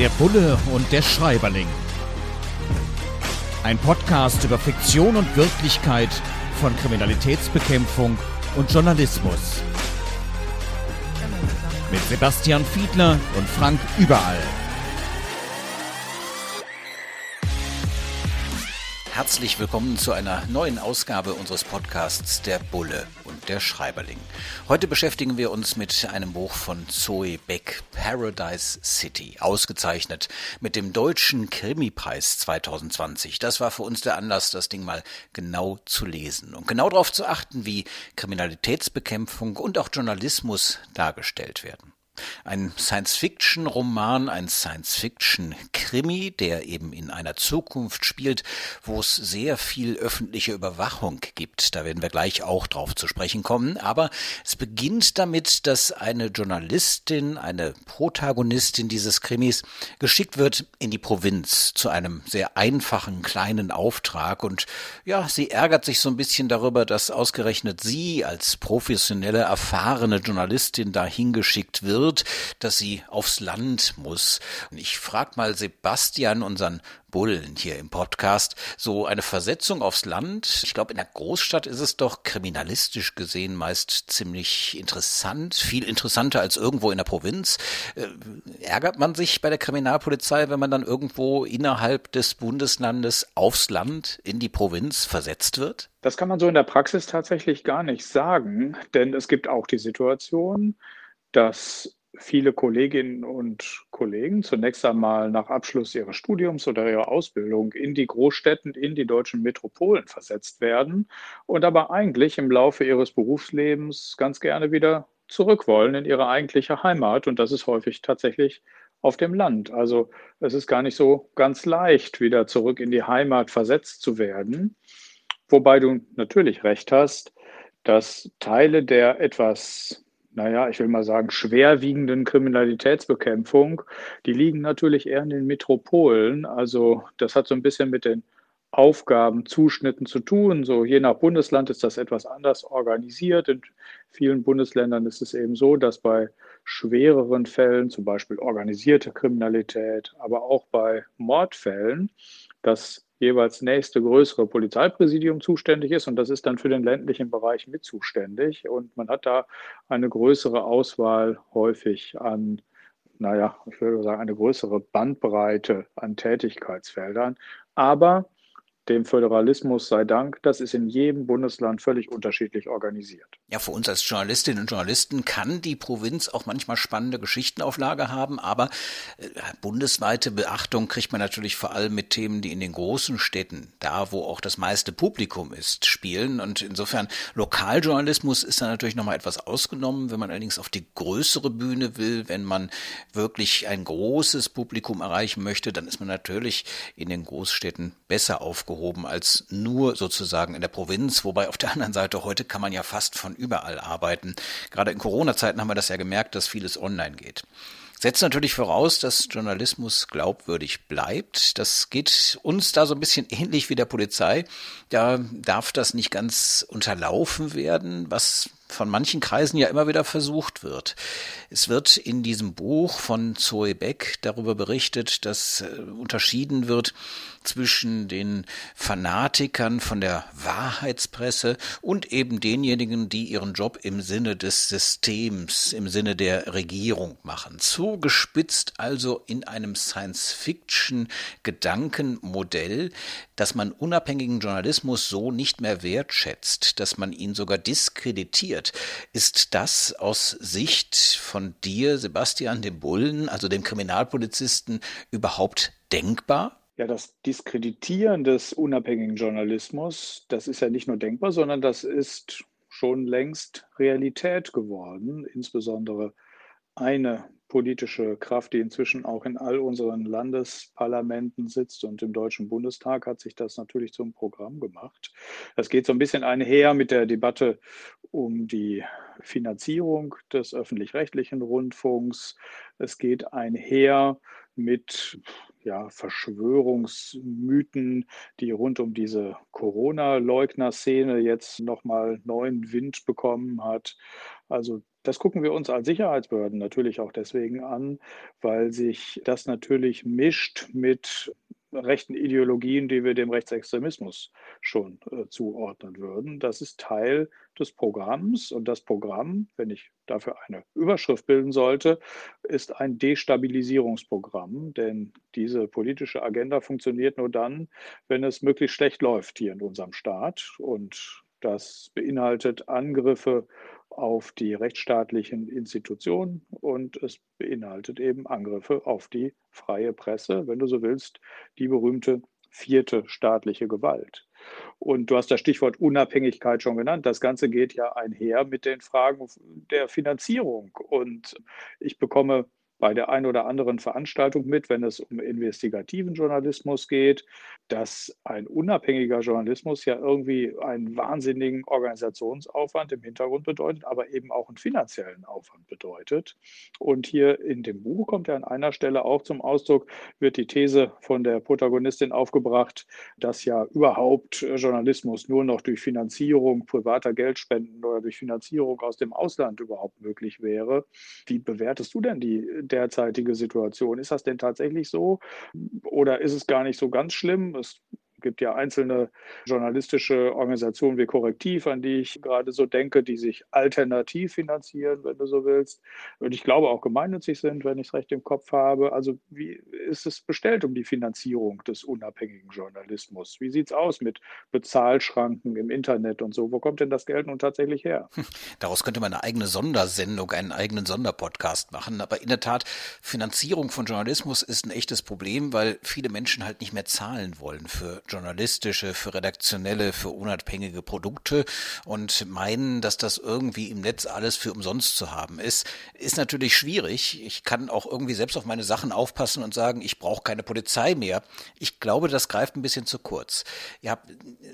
Der Bulle und der Schreiberling. Ein Podcast über Fiktion und Wirklichkeit von Kriminalitätsbekämpfung und Journalismus. Mit Sebastian Fiedler und Frank Überall. Herzlich willkommen zu einer neuen Ausgabe unseres Podcasts Der Bulle der Schreiberling. Heute beschäftigen wir uns mit einem Buch von Zoe Beck, Paradise City, ausgezeichnet mit dem Deutschen Krimipreis 2020. Das war für uns der Anlass, das Ding mal genau zu lesen und genau darauf zu achten, wie Kriminalitätsbekämpfung und auch Journalismus dargestellt werden. Ein Science-Fiction-Roman, ein Science-Fiction-Krimi, der eben in einer Zukunft spielt, wo es sehr viel öffentliche Überwachung gibt. Da werden wir gleich auch drauf zu sprechen kommen. Aber es beginnt damit, dass eine Journalistin, eine Protagonistin dieses Krimis geschickt wird in die Provinz zu einem sehr einfachen kleinen Auftrag. Und ja, sie ärgert sich so ein bisschen darüber, dass ausgerechnet sie als professionelle, erfahrene Journalistin dahin geschickt wird wird, dass sie aufs Land muss. Und ich frage mal Sebastian, unseren Bullen hier im Podcast, so eine Versetzung aufs Land. Ich glaube, in der Großstadt ist es doch kriminalistisch gesehen meist ziemlich interessant, viel interessanter als irgendwo in der Provinz. Äh, ärgert man sich bei der Kriminalpolizei, wenn man dann irgendwo innerhalb des Bundeslandes aufs Land in die Provinz versetzt wird? Das kann man so in der Praxis tatsächlich gar nicht sagen, denn es gibt auch die Situation, dass viele Kolleginnen und Kollegen zunächst einmal nach Abschluss ihres Studiums oder ihrer Ausbildung in die Großstädten, in die deutschen Metropolen versetzt werden und aber eigentlich im Laufe ihres Berufslebens ganz gerne wieder zurück wollen in ihre eigentliche Heimat. Und das ist häufig tatsächlich auf dem Land. Also es ist gar nicht so ganz leicht, wieder zurück in die Heimat versetzt zu werden. Wobei du natürlich recht hast, dass Teile der etwas naja, ich will mal sagen, schwerwiegenden Kriminalitätsbekämpfung, die liegen natürlich eher in den Metropolen. Also das hat so ein bisschen mit den Aufgabenzuschnitten zu tun. So je nach Bundesland ist das etwas anders organisiert. In vielen Bundesländern ist es eben so, dass bei schwereren Fällen, zum Beispiel organisierte Kriminalität, aber auch bei Mordfällen, das jeweils nächste größere Polizeipräsidium zuständig ist und das ist dann für den ländlichen Bereich mit zuständig und man hat da eine größere Auswahl häufig an, naja, ich würde sagen, eine größere Bandbreite an Tätigkeitsfeldern. Aber dem Föderalismus sei Dank, das ist in jedem Bundesland völlig unterschiedlich organisiert. Ja, für uns als Journalistinnen und Journalisten kann die Provinz auch manchmal spannende Geschichtenauflage haben, aber äh, bundesweite Beachtung kriegt man natürlich vor allem mit Themen, die in den großen Städten, da wo auch das meiste Publikum ist, spielen. Und insofern Lokaljournalismus ist da natürlich nochmal etwas ausgenommen, wenn man allerdings auf die größere Bühne will, wenn man wirklich ein großes Publikum erreichen möchte, dann ist man natürlich in den Großstädten besser aufgehoben aufgehoben als nur sozusagen in der Provinz, wobei auf der anderen Seite heute kann man ja fast von überall arbeiten. Gerade in Corona-Zeiten haben wir das ja gemerkt, dass vieles online geht setzt natürlich voraus, dass Journalismus glaubwürdig bleibt. Das geht uns da so ein bisschen ähnlich wie der Polizei. Da darf das nicht ganz unterlaufen werden, was von manchen Kreisen ja immer wieder versucht wird. Es wird in diesem Buch von Zoe Beck darüber berichtet, dass äh, unterschieden wird zwischen den Fanatikern von der Wahrheitspresse und eben denjenigen, die ihren Job im Sinne des Systems, im Sinne der Regierung machen. Zugespitzt also in einem Science-Fiction-Gedankenmodell, dass man unabhängigen Journalismus so nicht mehr wertschätzt, dass man ihn sogar diskreditiert. Ist das aus Sicht von dir, Sebastian, dem Bullen, also dem Kriminalpolizisten, überhaupt denkbar? Ja, das Diskreditieren des unabhängigen Journalismus, das ist ja nicht nur denkbar, sondern das ist schon längst Realität geworden, insbesondere eine politische Kraft, die inzwischen auch in all unseren Landesparlamenten sitzt und im Deutschen Bundestag hat sich das natürlich zum Programm gemacht. Das geht so ein bisschen einher mit der Debatte um die Finanzierung des öffentlich-rechtlichen Rundfunks. Es geht einher mit ja, Verschwörungsmythen, die rund um diese Corona-Leugner-Szene jetzt nochmal neuen Wind bekommen hat. Also Das gucken wir uns als Sicherheitsbehörden natürlich auch deswegen an, weil sich das natürlich mischt mit rechten Ideologien, die wir dem Rechtsextremismus schon äh, zuordnen würden. Das ist Teil des Programms und das Programm, wenn ich dafür eine Überschrift bilden sollte, ist ein Destabilisierungsprogramm, denn diese politische Agenda funktioniert nur dann, wenn es möglichst schlecht läuft hier in unserem Staat und das beinhaltet Angriffe auf die rechtsstaatlichen Institutionen und es beinhaltet eben Angriffe auf die freie Presse, wenn du so willst, die berühmte vierte staatliche Gewalt. Und du hast das Stichwort Unabhängigkeit schon genannt. Das Ganze geht ja einher mit den Fragen der Finanzierung. Und ich bekomme bei der einen oder anderen Veranstaltung mit, wenn es um investigativen Journalismus geht, dass ein unabhängiger Journalismus ja irgendwie einen wahnsinnigen Organisationsaufwand im Hintergrund bedeutet, aber eben auch einen finanziellen Aufwand bedeutet. Und hier in dem Buch kommt ja an einer Stelle auch zum Ausdruck, wird die These von der Protagonistin aufgebracht, dass ja überhaupt Journalismus nur noch durch Finanzierung privater Geldspenden oder durch Finanzierung aus dem Ausland überhaupt möglich wäre. Wie bewertest du denn die derzeitige Situation. Ist das denn tatsächlich so oder ist es gar nicht so ganz schlimm? Es gibt ja einzelne journalistische Organisationen wie Korrektiv, an die ich gerade so denke, die sich alternativ finanzieren, wenn du so willst. Und ich glaube auch gemeinnützig sind, wenn ich es recht im Kopf habe. Also wie ist es bestellt um die Finanzierung des unabhängigen Journalismus? Wie sieht es aus mit Bezahlschranken im Internet und so? Wo kommt denn das Geld nun tatsächlich her? Daraus könnte man eine eigene Sondersendung, einen eigenen Sonderpodcast machen. Aber in der Tat, Finanzierung von Journalismus ist ein echtes Problem, weil viele Menschen halt nicht mehr zahlen wollen für journalistische, für redaktionelle, für unabhängige Produkte und meinen, dass das irgendwie im Netz alles für umsonst zu haben ist, ist natürlich schwierig. Ich kann auch irgendwie selbst auf meine Sachen aufpassen und sagen, ich brauche keine Polizei mehr. Ich glaube, das greift ein bisschen zu kurz. Ja,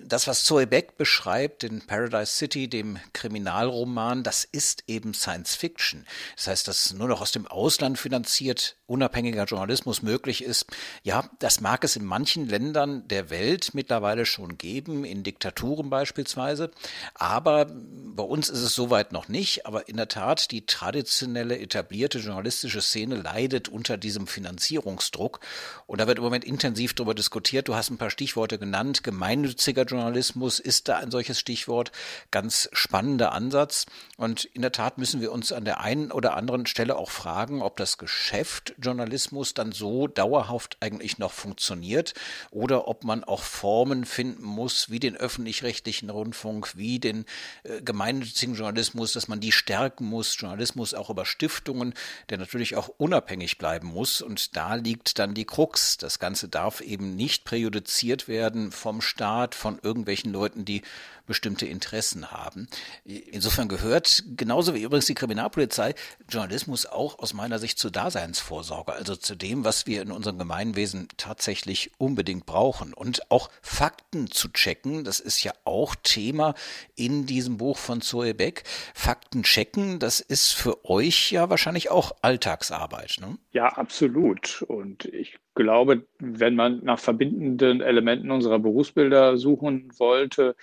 das, was Zoe Beck beschreibt in Paradise City, dem Kriminalroman, das ist eben Science Fiction. Das heißt, dass nur noch aus dem Ausland finanziert unabhängiger Journalismus möglich ist. Ja, das mag es in manchen Ländern der Welt Welt mittlerweile schon geben, in Diktaturen beispielsweise. Aber bei uns ist es soweit noch nicht. Aber in der Tat, die traditionelle, etablierte journalistische Szene leidet unter diesem Finanzierungsdruck. Und da wird im Moment intensiv darüber diskutiert. Du hast ein paar Stichworte genannt. Gemeinnütziger Journalismus ist da ein solches Stichwort. Ganz spannender Ansatz. Und in der Tat müssen wir uns an der einen oder anderen Stelle auch fragen, ob das Geschäft Journalismus dann so dauerhaft eigentlich noch funktioniert oder ob man auch auch Formen finden muss, wie den öffentlich-rechtlichen Rundfunk, wie den äh, gemeinnützigen Journalismus, dass man die stärken muss, Journalismus auch über Stiftungen, der natürlich auch unabhängig bleiben muss. Und da liegt dann die Krux. Das Ganze darf eben nicht präjudiziert werden vom Staat, von irgendwelchen Leuten, die bestimmte Interessen haben. Insofern gehört, genauso wie übrigens die Kriminalpolizei, Journalismus auch aus meiner Sicht zur Daseinsvorsorge, also zu dem, was wir in unserem Gemeinwesen tatsächlich unbedingt brauchen. Und auch Fakten zu checken, das ist ja auch Thema in diesem Buch von Zoe Beck. Fakten checken, das ist für euch ja wahrscheinlich auch Alltagsarbeit. Ne? Ja, absolut. Und ich glaube, wenn man nach verbindenden Elementen unserer Berufsbilder suchen wollte,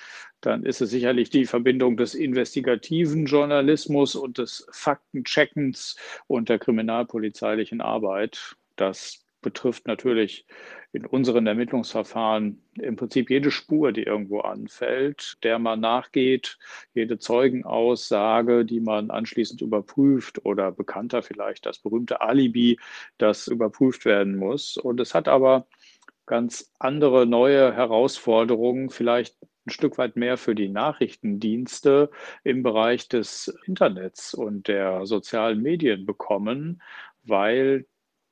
dann ist es sicherlich die Verbindung des investigativen Journalismus und des Faktencheckens und der kriminalpolizeilichen Arbeit. Das betrifft natürlich in unseren Ermittlungsverfahren im Prinzip jede Spur, die irgendwo anfällt, der man nachgeht, jede Zeugenaussage, die man anschließend überprüft oder bekannter vielleicht das berühmte Alibi, das überprüft werden muss. Und es hat aber ganz andere neue Herausforderungen, vielleicht ein Stück weit mehr für die Nachrichtendienste im Bereich des Internets und der sozialen Medien bekommen, weil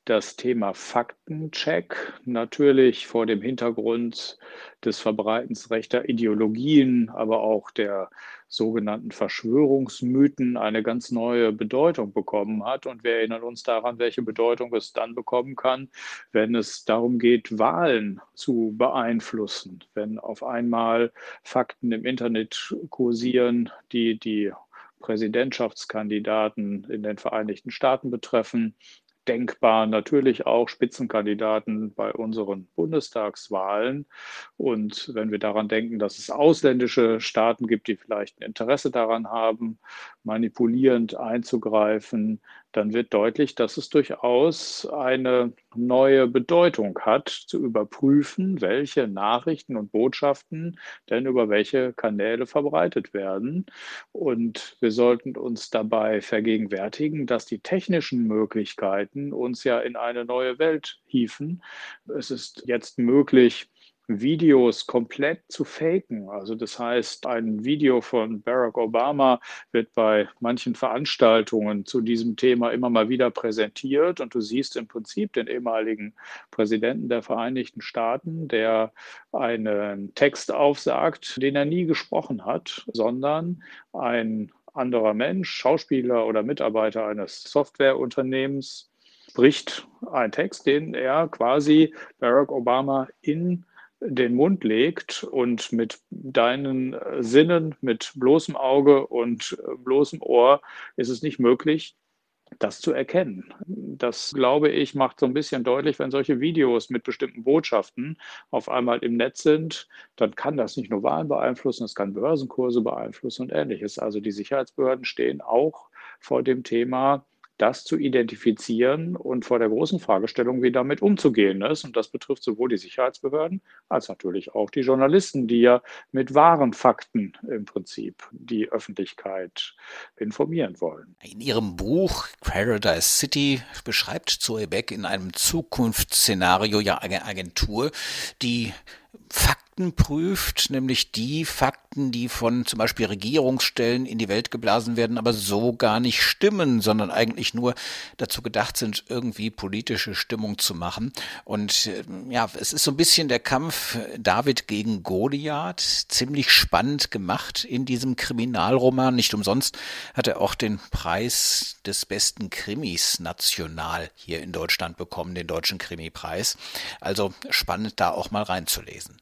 das Thema Faktencheck natürlich vor dem Hintergrund des Verbreitens rechter Ideologien, aber auch der sogenannten Verschwörungsmythen eine ganz neue Bedeutung bekommen hat. Und wir erinnern uns daran, welche Bedeutung es dann bekommen kann, wenn es darum geht, Wahlen zu beeinflussen. Wenn auf einmal Fakten im Internet kursieren, die die Präsidentschaftskandidaten in den Vereinigten Staaten betreffen, denkbar natürlich auch Spitzenkandidaten bei unseren Bundestagswahlen. Und wenn wir daran denken, dass es ausländische Staaten gibt, die vielleicht ein Interesse daran haben, manipulierend einzugreifen, dann wird deutlich, dass es durchaus eine neue Bedeutung hat, zu überprüfen, welche Nachrichten und Botschaften denn über welche Kanäle verbreitet werden. Und wir sollten uns dabei vergegenwärtigen, dass die technischen Möglichkeiten uns ja in eine neue Welt hieven. Es ist jetzt möglich, Videos komplett zu faken. Also das heißt, ein Video von Barack Obama wird bei manchen Veranstaltungen zu diesem Thema immer mal wieder präsentiert und du siehst im Prinzip den ehemaligen Präsidenten der Vereinigten Staaten, der einen Text aufsagt, den er nie gesprochen hat, sondern ein anderer Mensch, Schauspieler oder Mitarbeiter eines Softwareunternehmens spricht einen Text, den er quasi Barack Obama in den Mund legt und mit deinen Sinnen, mit bloßem Auge und bloßem Ohr ist es nicht möglich, das zu erkennen. Das, glaube ich, macht so ein bisschen deutlich, wenn solche Videos mit bestimmten Botschaften auf einmal im Netz sind, dann kann das nicht nur Wahlen beeinflussen, es kann Börsenkurse beeinflussen und ähnliches. Also die Sicherheitsbehörden stehen auch vor dem Thema, das zu identifizieren und vor der großen Fragestellung, wie damit umzugehen ist. Und das betrifft sowohl die Sicherheitsbehörden als natürlich auch die Journalisten, die ja mit wahren Fakten im Prinzip die Öffentlichkeit informieren wollen. In Ihrem Buch Paradise City beschreibt Zoe Beck in einem Zukunftsszenario ja eine Agentur, die Fakten prüft, nämlich die Fakten, die von zum Beispiel Regierungsstellen in die Welt geblasen werden, aber so gar nicht stimmen, sondern eigentlich nur dazu gedacht sind, irgendwie politische Stimmung zu machen. Und äh, ja, es ist so ein bisschen der Kampf David gegen Goliath, ziemlich spannend gemacht in diesem Kriminalroman. Nicht umsonst hat er auch den Preis des besten Krimis national hier in Deutschland bekommen, den Deutschen Krimipreis. Also spannend da auch mal reinzulesen.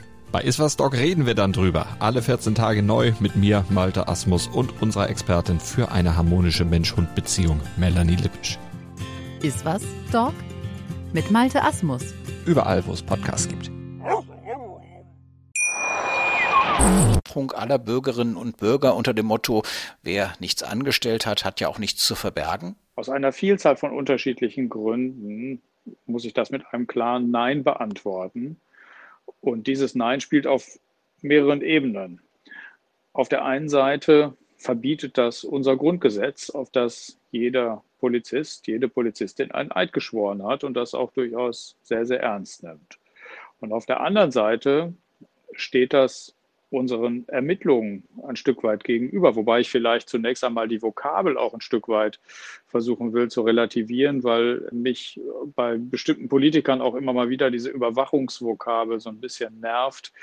Bei Iswas Dog reden wir dann drüber. Alle 14 Tage neu mit mir, Malte Asmus und unserer Expertin für eine harmonische Mensch-Hund-Beziehung, Melanie Lippisch. Iswas Dog mit Malte Asmus. Überall, wo es Podcasts gibt. aller Bürgerinnen und Bürger unter dem Motto, wer nichts angestellt hat, hat ja auch nichts zu verbergen? Aus einer Vielzahl von unterschiedlichen Gründen muss ich das mit einem klaren Nein beantworten. Und dieses Nein spielt auf mehreren Ebenen. Auf der einen Seite verbietet das unser Grundgesetz, auf das jeder Polizist, jede Polizistin einen Eid geschworen hat und das auch durchaus sehr, sehr ernst nimmt. Und auf der anderen Seite steht das unseren Ermittlungen ein Stück weit gegenüber, wobei ich vielleicht zunächst einmal die Vokabel auch ein Stück weit versuchen will zu relativieren, weil mich bei bestimmten Politikern auch immer mal wieder diese Überwachungsvokabel so ein bisschen nervt.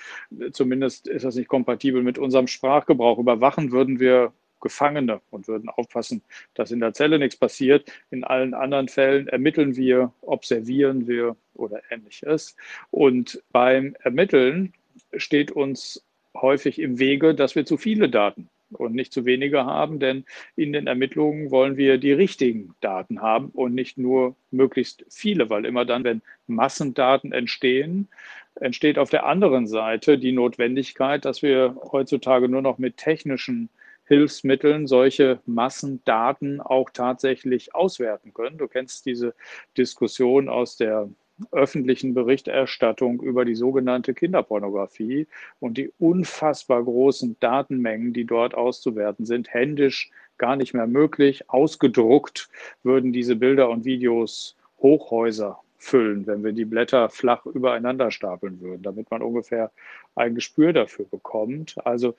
Zumindest ist das nicht kompatibel mit unserem Sprachgebrauch. Überwachen würden wir Gefangene und würden aufpassen, dass in der Zelle nichts passiert. In allen anderen Fällen ermitteln wir, observieren wir oder ähnliches. Und beim Ermitteln steht uns häufig im Wege, dass wir zu viele Daten und nicht zu wenige haben, denn in den Ermittlungen wollen wir die richtigen Daten haben und nicht nur möglichst viele, weil immer dann, wenn Massendaten entstehen, entsteht auf der anderen Seite die Notwendigkeit, dass wir heutzutage nur noch mit technischen Hilfsmitteln solche Massendaten auch tatsächlich auswerten können. Du kennst diese Diskussion aus der öffentlichen Berichterstattung über die sogenannte Kinderpornografie und die unfassbar großen Datenmengen, die dort auszuwerten sind, händisch gar nicht mehr möglich. Ausgedruckt würden diese Bilder und Videos Hochhäuser füllen, wenn wir die Blätter flach übereinander stapeln würden, damit man ungefähr ein Gespür dafür bekommt. Also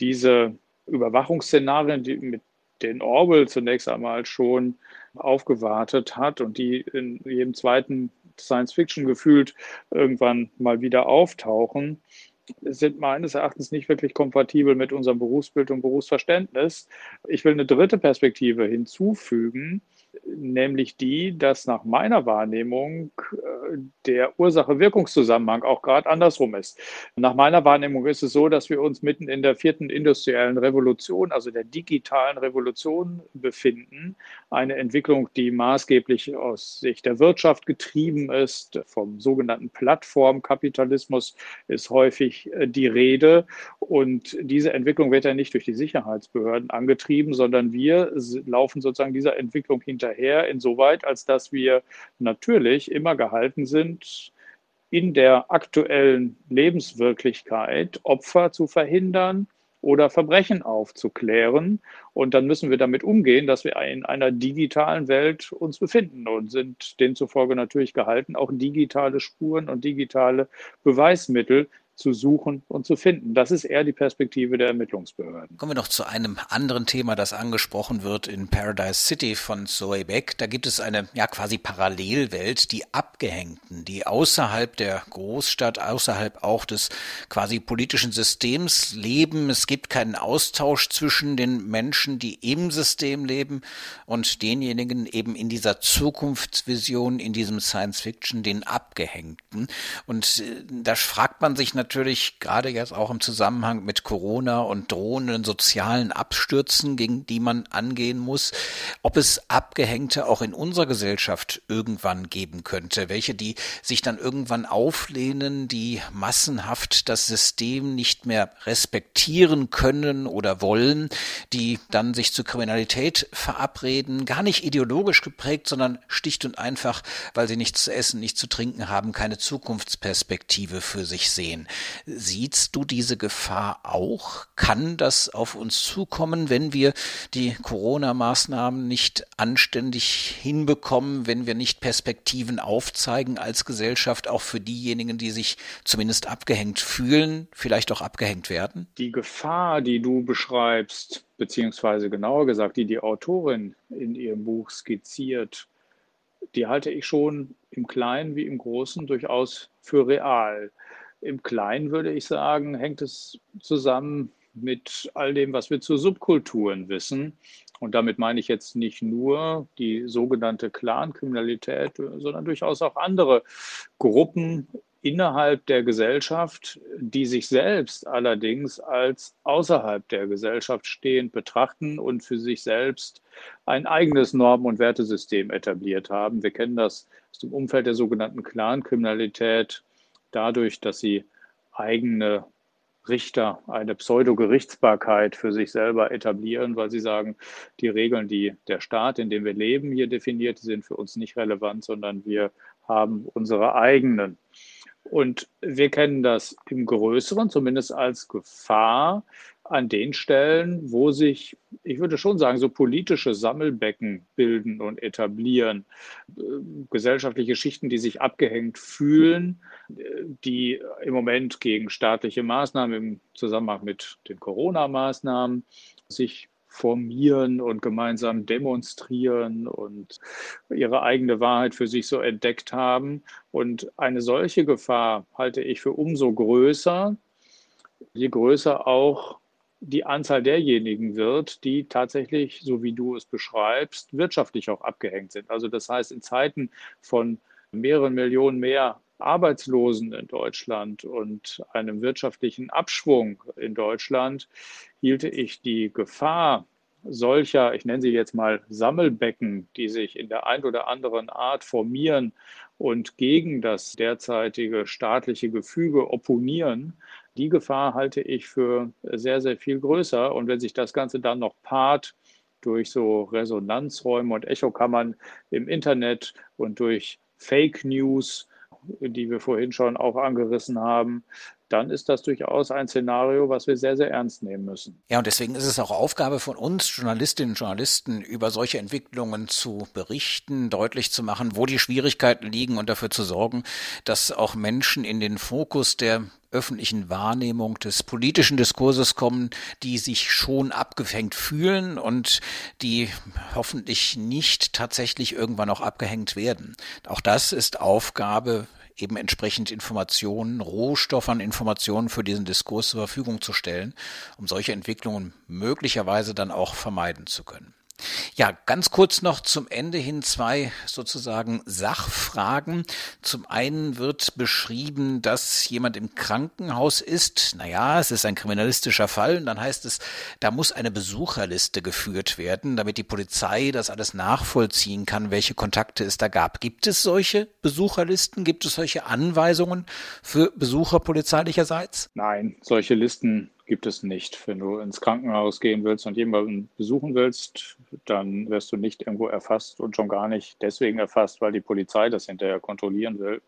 diese Überwachungsszenarien, die, mit denen Orwell zunächst einmal schon aufgewartet hat und die in jedem zweiten Science Fiction gefühlt irgendwann mal wieder auftauchen, sind meines Erachtens nicht wirklich kompatibel mit unserem Berufsbild und Berufsverständnis. Ich will eine dritte Perspektive hinzufügen, nämlich die, dass nach meiner Wahrnehmung der Ursache-Wirkungszusammenhang auch gerade andersrum ist. Nach meiner Wahrnehmung ist es so, dass wir uns mitten in der vierten industriellen Revolution, also der digitalen Revolution befinden. Eine Entwicklung, die maßgeblich aus Sicht der Wirtschaft getrieben ist. Vom sogenannten Plattformkapitalismus ist häufig äh, die Rede. Und diese Entwicklung wird ja nicht durch die Sicherheitsbehörden angetrieben, sondern wir laufen sozusagen dieser Entwicklung hinterher hinterher, insoweit, als dass wir natürlich immer gehalten sind, in der aktuellen Lebenswirklichkeit Opfer zu verhindern oder Verbrechen aufzuklären. Und dann müssen wir damit umgehen, dass wir in einer digitalen Welt uns befinden und sind demzufolge natürlich gehalten, auch digitale Spuren und digitale Beweismittel zu suchen und zu finden. Das ist eher die Perspektive der Ermittlungsbehörden. Kommen wir noch zu einem anderen Thema, das angesprochen wird in Paradise City von Zoe Beck. Da gibt es eine ja quasi Parallelwelt, die Abgehängten, die außerhalb der Großstadt, außerhalb auch des quasi politischen Systems leben. Es gibt keinen Austausch zwischen den Menschen, die im System leben und denjenigen eben in dieser Zukunftsvision, in diesem Science Fiction, den Abgehängten. Und äh, da fragt man sich natürlich, natürlich gerade jetzt auch im Zusammenhang mit Corona und drohenden sozialen Abstürzen, gegen die man angehen muss, ob es Abgehängte auch in unserer Gesellschaft irgendwann geben könnte, welche die sich dann irgendwann auflehnen, die massenhaft das System nicht mehr respektieren können oder wollen, die dann sich zur Kriminalität verabreden, gar nicht ideologisch geprägt, sondern schlicht und einfach, weil sie nichts zu essen, nichts zu trinken haben, keine Zukunftsperspektive für sich sehen. Siehst du diese Gefahr auch? Kann das auf uns zukommen, wenn wir die Corona-Maßnahmen nicht anständig hinbekommen, wenn wir nicht Perspektiven aufzeigen als Gesellschaft, auch für diejenigen, die sich zumindest abgehängt fühlen, vielleicht auch abgehängt werden? Die Gefahr, die du beschreibst, beziehungsweise genauer gesagt, die die Autorin in ihrem Buch skizziert, die halte ich schon im Kleinen wie im Großen durchaus für real. Im Kleinen würde ich sagen, hängt es zusammen mit all dem, was wir zu Subkulturen wissen. Und damit meine ich jetzt nicht nur die sogenannte Clankriminalität, sondern durchaus auch andere Gruppen innerhalb der Gesellschaft, die sich selbst allerdings als außerhalb der Gesellschaft stehend betrachten und für sich selbst ein eigenes Normen- und Wertesystem etabliert haben. Wir kennen das aus dem Umfeld der sogenannten Clankriminalität dadurch, dass sie eigene Richter, eine Pseudo-Gerichtsbarkeit für sich selber etablieren, weil sie sagen, die Regeln, die der Staat, in dem wir leben, hier definiert, sind für uns nicht relevant, sondern wir haben unsere eigenen. Und wir kennen das im Größeren, zumindest als Gefahr, an den Stellen, wo sich, ich würde schon sagen, so politische Sammelbecken bilden und etablieren, äh, gesellschaftliche Schichten, die sich abgehängt fühlen, die im Moment gegen staatliche Maßnahmen im Zusammenhang mit den Corona-Maßnahmen sich formieren und gemeinsam demonstrieren und ihre eigene Wahrheit für sich so entdeckt haben. Und eine solche Gefahr halte ich für umso größer, je größer auch die Anzahl derjenigen wird, die tatsächlich, so wie du es beschreibst, wirtschaftlich auch abgehängt sind. Also das heißt, in Zeiten von mehreren Millionen mehr Arbeitslosen in Deutschland und einem wirtschaftlichen Abschwung in Deutschland hielte ich die Gefahr solcher, ich nenne sie jetzt mal Sammelbecken, die sich in der ein oder anderen Art formieren und gegen das derzeitige staatliche Gefüge opponieren, die Gefahr halte ich für sehr, sehr viel größer. Und wenn sich das Ganze dann noch paart durch so Resonanzräume und Echokammern im Internet und durch Fake News, die wir vorhin schon auch angerissen haben, dann ist das durchaus ein Szenario, was wir sehr, sehr ernst nehmen müssen. Ja, und deswegen ist es auch Aufgabe von uns, Journalistinnen und Journalisten, über solche Entwicklungen zu berichten, deutlich zu machen, wo die Schwierigkeiten liegen und dafür zu sorgen, dass auch Menschen in den Fokus der öffentlichen Wahrnehmung des politischen Diskurses kommen, die sich schon abgehängt fühlen und die hoffentlich nicht tatsächlich irgendwann auch abgehängt werden. Auch das ist Aufgabe eben entsprechend Informationen, Rohstoff an Informationen für diesen Diskurs zur Verfügung zu stellen, um solche Entwicklungen möglicherweise dann auch vermeiden zu können. Ja, ganz kurz noch zum Ende hin zwei sozusagen Sachfragen. Zum einen wird beschrieben, dass jemand im Krankenhaus ist. Naja, es ist ein kriminalistischer Fall und dann heißt es, da muss eine Besucherliste geführt werden, damit die Polizei das alles nachvollziehen kann, welche Kontakte es da gab. Gibt es solche Besucherlisten? Gibt es solche Anweisungen für Besucher polizeilicherseits? Nein, solche Listen gibt es nicht. Wenn du ins Krankenhaus gehen willst und jemanden besuchen willst, dann wirst du nicht irgendwo erfasst und schon gar nicht deswegen erfasst, weil die Polizei das hinterher kontrollieren will.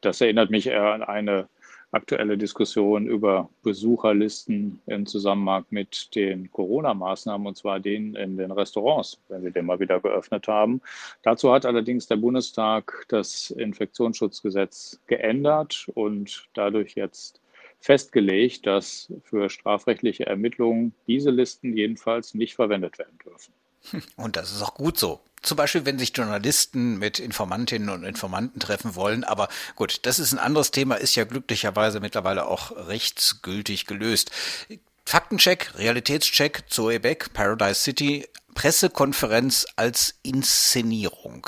Das erinnert mich eher an eine aktuelle Diskussion über Besucherlisten im Zusammenhang mit den Corona-Maßnahmen, und zwar denen in den Restaurants, wenn wir den mal wieder geöffnet haben. Dazu hat allerdings der Bundestag das Infektionsschutzgesetz geändert und dadurch jetzt festgelegt, dass für strafrechtliche Ermittlungen diese Listen jedenfalls nicht verwendet werden dürfen. Und das ist auch gut so. Zum Beispiel, wenn sich Journalisten mit Informantinnen und Informanten treffen wollen. Aber gut, das ist ein anderes Thema, ist ja glücklicherweise mittlerweile auch rechtsgültig gelöst. Faktencheck, Realitätscheck, Zoe Beck, Paradise City, Pressekonferenz als Inszenierung.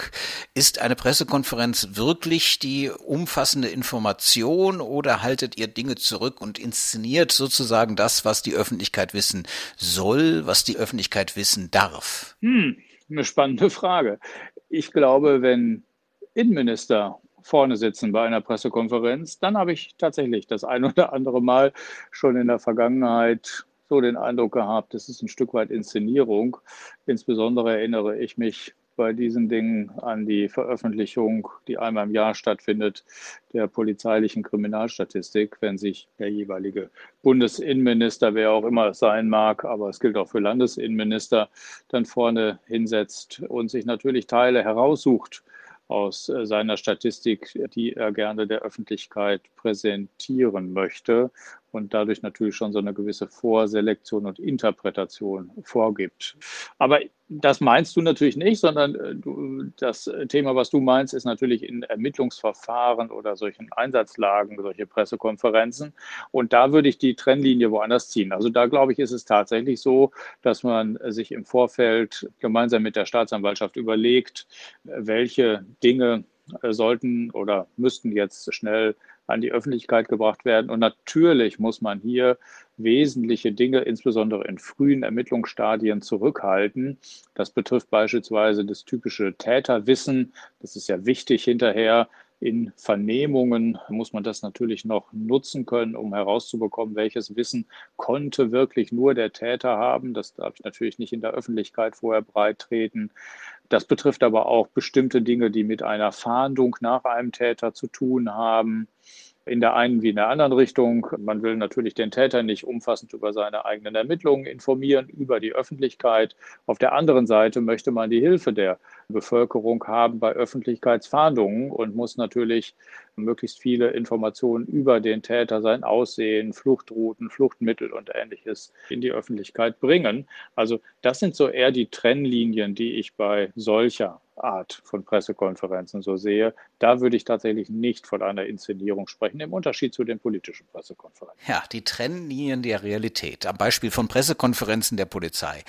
Ist eine Pressekonferenz wirklich die umfassende Information oder haltet ihr Dinge zurück und inszeniert sozusagen das, was die Öffentlichkeit wissen soll, was die Öffentlichkeit wissen darf? Hm, eine spannende Frage. Ich glaube, wenn Innenminister vorne sitzen bei einer Pressekonferenz, dann habe ich tatsächlich das ein oder andere Mal schon in der Vergangenheit so den Eindruck gehabt, das ist ein Stück weit Inszenierung. Insbesondere erinnere ich mich bei diesen Dingen an die Veröffentlichung, die einmal im Jahr stattfindet, der polizeilichen Kriminalstatistik, wenn sich der jeweilige Bundesinnenminister, wer auch immer es sein mag, aber es gilt auch für Landesinnenminister, dann vorne hinsetzt und sich natürlich Teile heraussucht aus äh, seiner Statistik, die er gerne der Öffentlichkeit präsentieren möchte und dadurch natürlich schon so eine gewisse Vorselektion und Interpretation vorgibt. Aber das meinst du natürlich nicht, sondern äh, das Thema, was du meinst, ist natürlich in Ermittlungsverfahren oder solchen Einsatzlagen, solche Pressekonferenzen. Und da würde ich die Trennlinie woanders ziehen. Also da glaube ich, ist es tatsächlich so, dass man sich im Vorfeld gemeinsam mit der Staatsanwaltschaft überlegt, welche Dinge äh, sollten oder müssten jetzt schnell an die Öffentlichkeit gebracht werden. Und natürlich muss man hier wesentliche Dinge, insbesondere in frühen Ermittlungsstadien, zurückhalten. Das betrifft beispielsweise das typische Täterwissen. Das ist ja wichtig hinterher. In Vernehmungen muss man das natürlich noch nutzen können, um herauszubekommen, welches Wissen konnte wirklich nur der Täter haben. Das darf ich natürlich nicht in der Öffentlichkeit vorher breit treten. Das betrifft aber auch bestimmte Dinge, die mit einer Fahndung nach einem Täter zu tun haben in der einen wie in der anderen Richtung. Man will natürlich den Täter nicht umfassend über seine eigenen Ermittlungen informieren, über die Öffentlichkeit. Auf der anderen Seite möchte man die Hilfe der Bevölkerung haben bei Öffentlichkeitsfahndungen und muss natürlich möglichst viele Informationen über den Täter, sein Aussehen, Fluchtrouten, Fluchtmittel und ähnliches in die Öffentlichkeit bringen. Also das sind so eher die Trennlinien, die ich bei solcher Art von Pressekonferenzen so sehe, da würde ich tatsächlich nicht von einer Inszenierung sprechen, im Unterschied zu den politischen Pressekonferenzen. Ja, die Trennlinien der Realität. Am Beispiel von Pressekonferenzen der Polizei.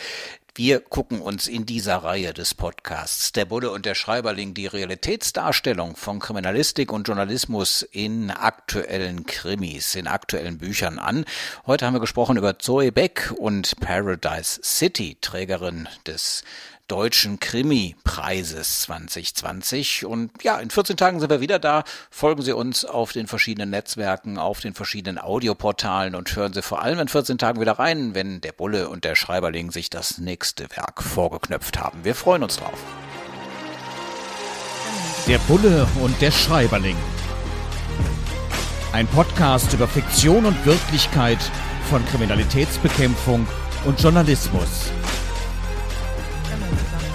Wir gucken uns in dieser Reihe des Podcasts Der Bulle und der Schreiberling die Realitätsdarstellung von Kriminalistik und Journalismus in aktuellen Krimis, in aktuellen Büchern an. Heute haben wir gesprochen über Zoe Beck und Paradise City, Trägerin des Deutschen Krimi-Preises 2020. Und ja, in 14 Tagen sind wir wieder da. Folgen Sie uns auf den verschiedenen Netzwerken, auf den verschiedenen Audioportalen und hören Sie vor allem in 14 Tagen wieder rein, wenn der Bulle und der Schreiberling sich das nächste Werk vorgeknöpft haben. Wir freuen uns drauf. Der Bulle und der Schreiberling. Ein Podcast über Fiktion und Wirklichkeit von Kriminalitätsbekämpfung und Journalismus.